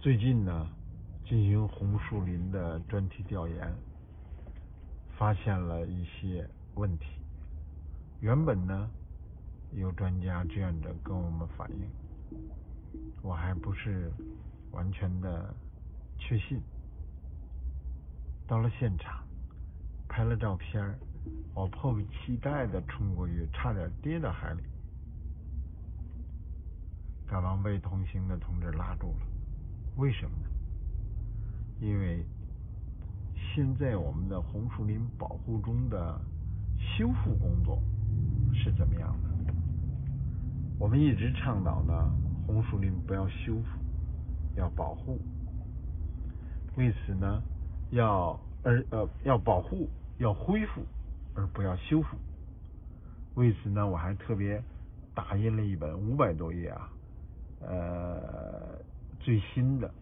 最近呢，进行红树林的专题调研，发现了一些问题。原本呢，有专家志愿者跟我们反映，我还不是完全的确信。到了现场，拍了照片，我迫不及待的冲过去，差点跌到海里，赶忙被同行的同志拉住了。为什么呢？因为现在我们的红树林保护中的修复工作是怎么样的？我们一直倡导呢，红树林不要修复，要保护。为此呢，要而呃要保护，要恢复，而不要修复。为此呢，我还特别打印了一本五百多页啊，呃。最新的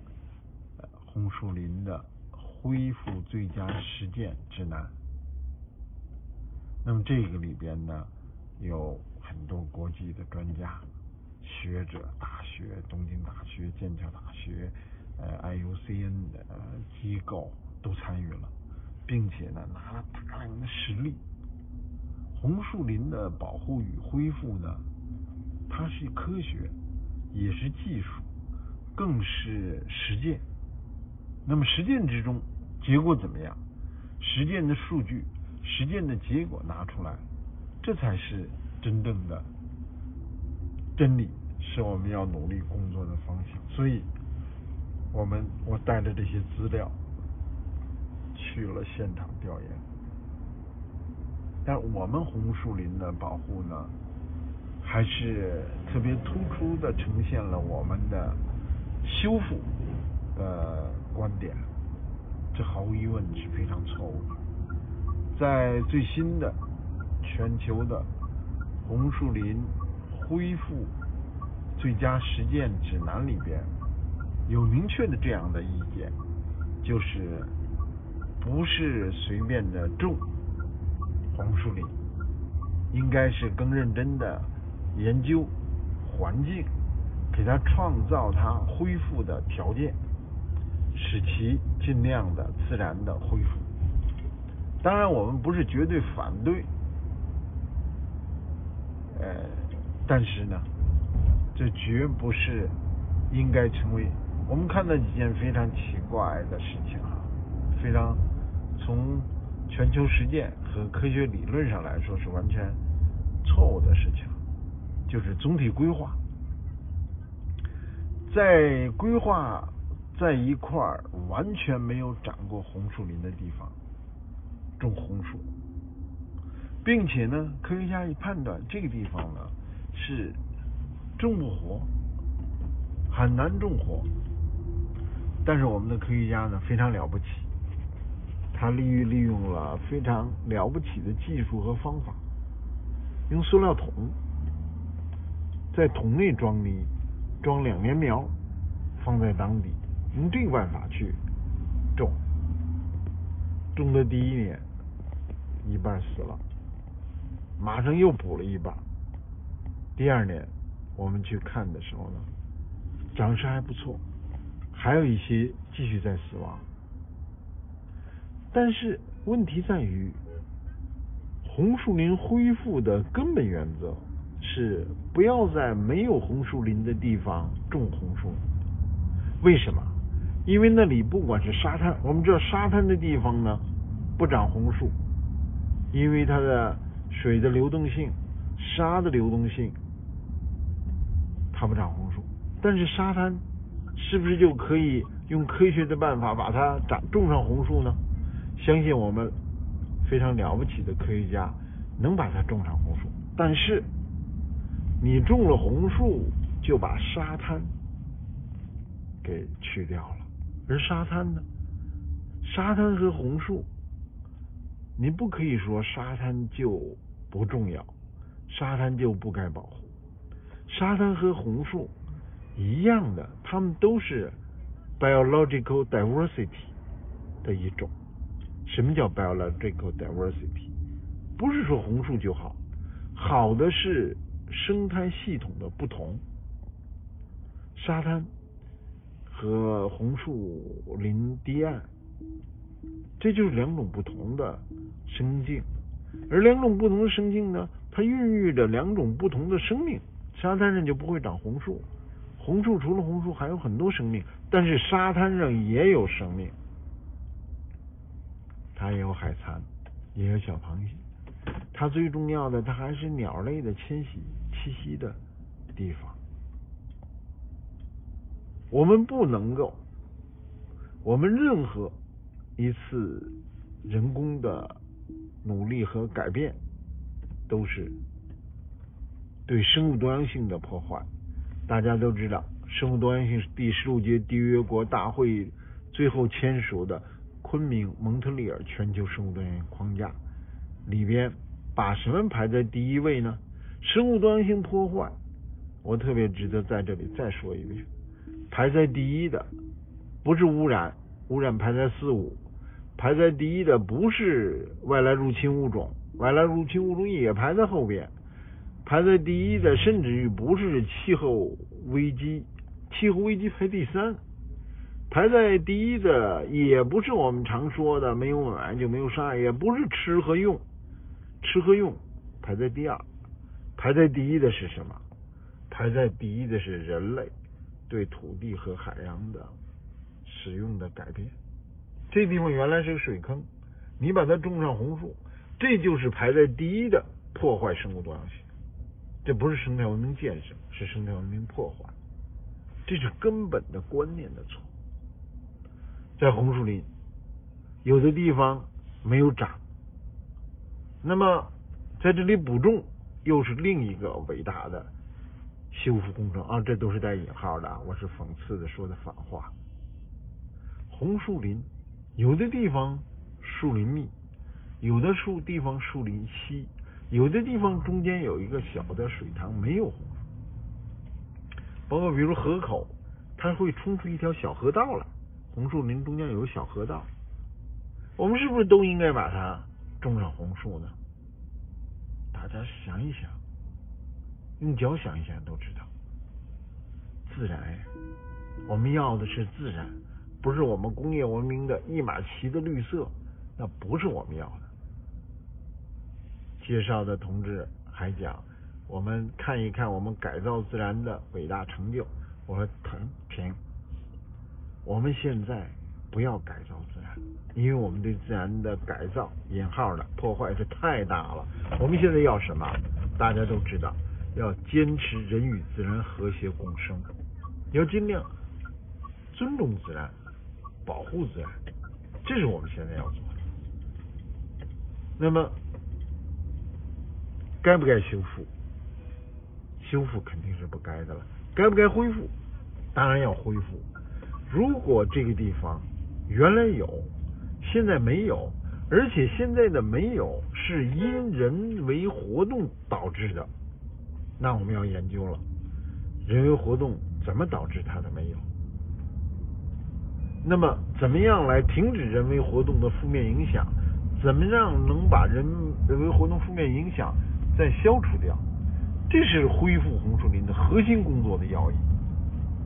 红树林的恢复最佳实践指南。那么这个里边呢，有很多国际的专家、学者、大学、东京大学、剑桥大学、呃 IUCN 的机构都参与了，并且呢拿了大量的实例。红树林的保护与恢复呢，它是科学，也是技术。更是实践。那么实践之中，结果怎么样？实践的数据、实践的结果拿出来，这才是真正的真理，是我们要努力工作的方向。所以，我们我带着这些资料去了现场调研。但我们红树林的保护呢，还是特别突出的呈现了我们的。修复的观点，这毫无疑问是非常错误的。在最新的全球的红树林恢复最佳实践指南里边，有明确的这样的意见，就是不是随便的种红树林，应该是更认真的研究环境。给它创造它恢复的条件，使其尽量的自然的恢复。当然，我们不是绝对反对，呃，但是呢，这绝不是应该成为我们看到几件非常奇怪的事情啊，非常从全球实践和科学理论上来说是完全错误的事情，就是总体规划。在规划在一块完全没有长过红树林的地方种红树，并且呢，科学家一判断这个地方呢是种不活，很难种活。但是我们的科学家呢非常了不起，他利于利用了非常了不起的技术和方法，用塑料桶在桶内装泥。装两年苗，放在当地，用这个办法去种。种的第一年，一半死了，马上又补了一半。第二年我们去看的时候呢，长势还不错，还有一些继续在死亡。但是问题在于，红树林恢复的根本原则。是不要在没有红树林的地方种红树，为什么？因为那里不管是沙滩，我们知道沙滩的地方呢不长红树，因为它的水的流动性、沙的流动性，它不长红树。但是沙滩是不是就可以用科学的办法把它长种上红树呢？相信我们非常了不起的科学家能把它种上红树，但是。你种了红树，就把沙滩给去掉了。而沙滩呢？沙滩和红树，你不可以说沙滩就不重要，沙滩就不该保护。沙滩和红树一样的，它们都是 biological diversity 的一种。什么叫 biological diversity？不是说红树就好，好的是。生态系统的不同，沙滩和红树林堤岸，这就是两种不同的生境。而两种不同的生境呢，它孕育着两种不同的生命。沙滩上就不会长红树，红树除了红树还有很多生命，但是沙滩上也有生命，它也有海蚕，也有小螃蟹。它最重要的，它还是鸟类的迁徙栖息的地方。我们不能够，我们任何一次人工的努力和改变，都是对生物多样性的破坏。大家都知道，生物多样性是第十六届缔约国大会最后签署的昆明蒙特利尔全球生物多样性框架里边，把什么排在第一位呢？生物多样性破坏，我特别值得在这里再说一遍。排在第一的不是污染，污染排在四五，排在第一的不是外来入侵物种，外来入侵物种也排在后边，排在第一的甚至于不是气候危机，气候危机排第三，排在第一的也不是我们常说的没有暖就没有伤害，也不是吃和用，吃和用排在第二，排在第一的是什么？排在第一的是人类。对土地和海洋的使用的改变，这地方原来是个水坑，你把它种上红树，这就是排在第一的破坏生物多样性。这不是生态文明建设，是生态文明破坏，这是根本的观念的错。在红树林，有的地方没有长，那么在这里补种又是另一个伟大的。修复工程啊，这都是带引号的，我是讽刺的说的反话。红树林有的地方树林密，有的树地方树林稀，有的地方中间有一个小的水塘没有红，包括比如河口，它会冲出一条小河道来，红树林中间有个小河道，我们是不是都应该把它种上红树呢？大家想一想。用脚想一想都知道，自然，我们要的是自然，不是我们工业文明的一马旗的绿色，那不是我们要的。介绍的同志还讲，我们看一看我们改造自然的伟大成就。我说停停，我们现在不要改造自然，因为我们对自然的改造引号的破坏是太大了。我们现在要什么？大家都知道。要坚持人与自然和谐共生，要尽量尊重自然，保护自然，这是我们现在要做的。那么，该不该修复？修复肯定是不该的了。该不该恢复？当然要恢复。如果这个地方原来有，现在没有，而且现在的没有是因人为活动导致的。那我们要研究了，人为活动怎么导致它的没有？那么怎么样来停止人为活动的负面影响？怎么样能把人人为活动负面影响再消除掉？这是恢复红树林的核心工作的要义，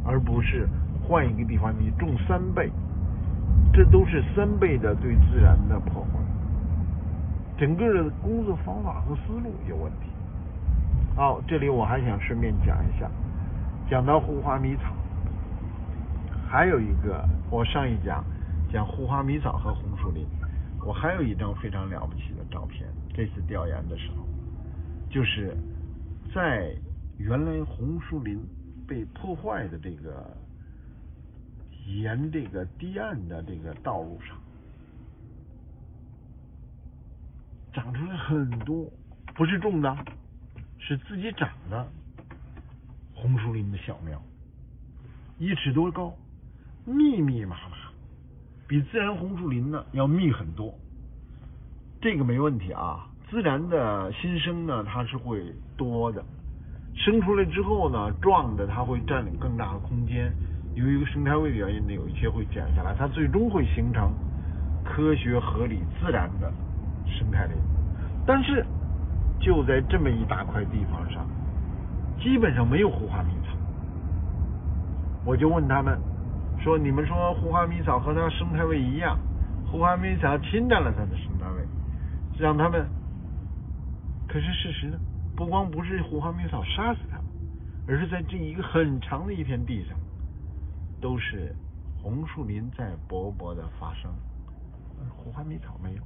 而不是换一个地方你种三倍，这都是三倍的对自然的破坏。整个的工作方法和思路有问题。好，这里我还想顺便讲一下，讲到护花迷草，还有一个，我上一讲讲护花迷草和红树林，我还有一张非常了不起的照片。这次调研的时候，就是在原来红树林被破坏的这个沿这个堤岸的这个道路上，长出来很多，不是种的。是自己长的红树林的小苗，一尺多高，密密麻麻，比自然红树林呢要密很多。这个没问题啊，自然的新生呢它是会多的，生出来之后呢壮的它会占领更大的空间，由于生态位的原因呢有一些会减下来，它最终会形成科学合理自然的生态林，但是。就在这么一大块地方上，基本上没有护花迷草。我就问他们，说你们说胡花迷草和它生态位一样，胡花迷草侵占了它的生态位，让他们。可是事实呢？不光不是胡花迷草杀死它们，而是在这一个很长的一片地上，都是红树林在勃勃的发生，而胡花迷草没有。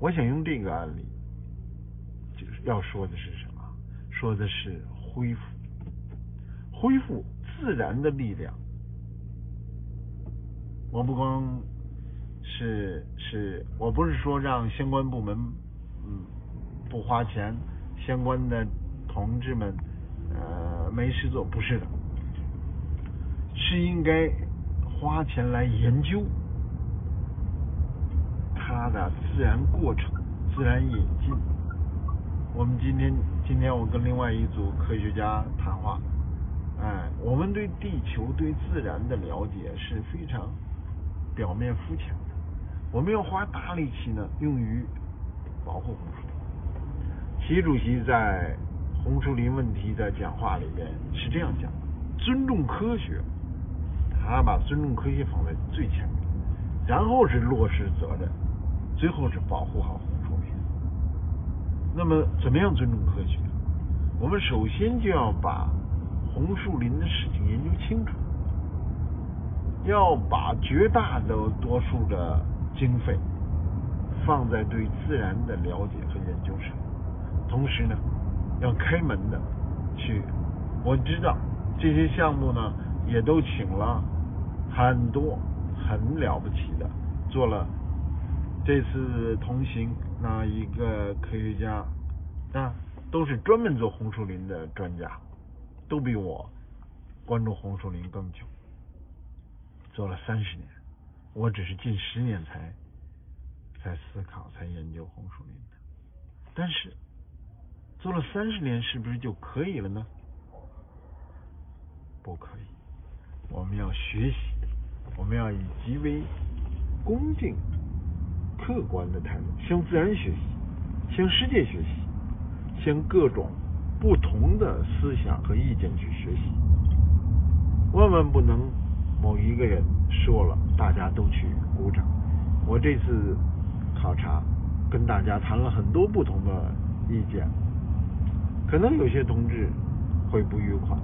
我想用这个案例，就是要说的是什么？说的是恢复，恢复自然的力量。我不光是是，我不是说让相关部门嗯不花钱，相关的同志们呃没事做，不是的，是应该花钱来研究它的自然过程、自然引进。我们今天今天我跟另外一组科学家谈话，哎，我们对地球对自然的了解是非常表面肤浅的，我们要花大力气呢用于保护红树林。习主席在红树林问题的讲话里面是这样讲的：尊重科学，他把尊重科学放在最前面，然后是落实责任，最后是保护好红树林。那么，怎么样尊重科学？我们首先就要把红树林的事情研究清楚，要把绝大多数的经费放在对自然的了解和研究上，同时呢，要开门的去。我知道这些项目呢，也都请了很多很了不起的，做了这次同行。那一个科学家啊，都是专门做红树林的专家，都比我关注红树林更久，做了三十年，我只是近十年才才思考、才研究红树林的。但是做了三十年，是不是就可以了呢？不可以，我们要学习，我们要以极为恭敬。客观的态度，向自然学习，向世界学习，向各种不同的思想和意见去学习。万万不能某一个人说了，大家都去鼓掌。我这次考察，跟大家谈了很多不同的意见，可能有些同志会不愉快。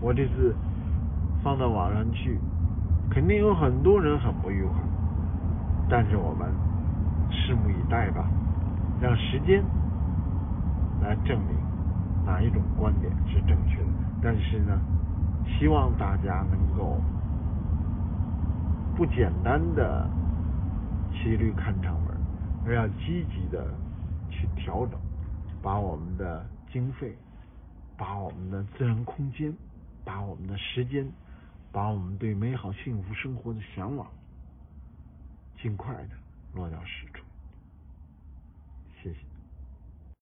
我这次放到网上去，肯定有很多人很不愉快。但是我们。拭目以待吧，让时间来证明哪一种观点是正确的。但是呢，希望大家能够不简单的骑驴看场门，而要积极的去调整，把我们的经费、把我们的自然空间、把我们的时间、把我们对美好幸福生活的向往，尽快的落到实。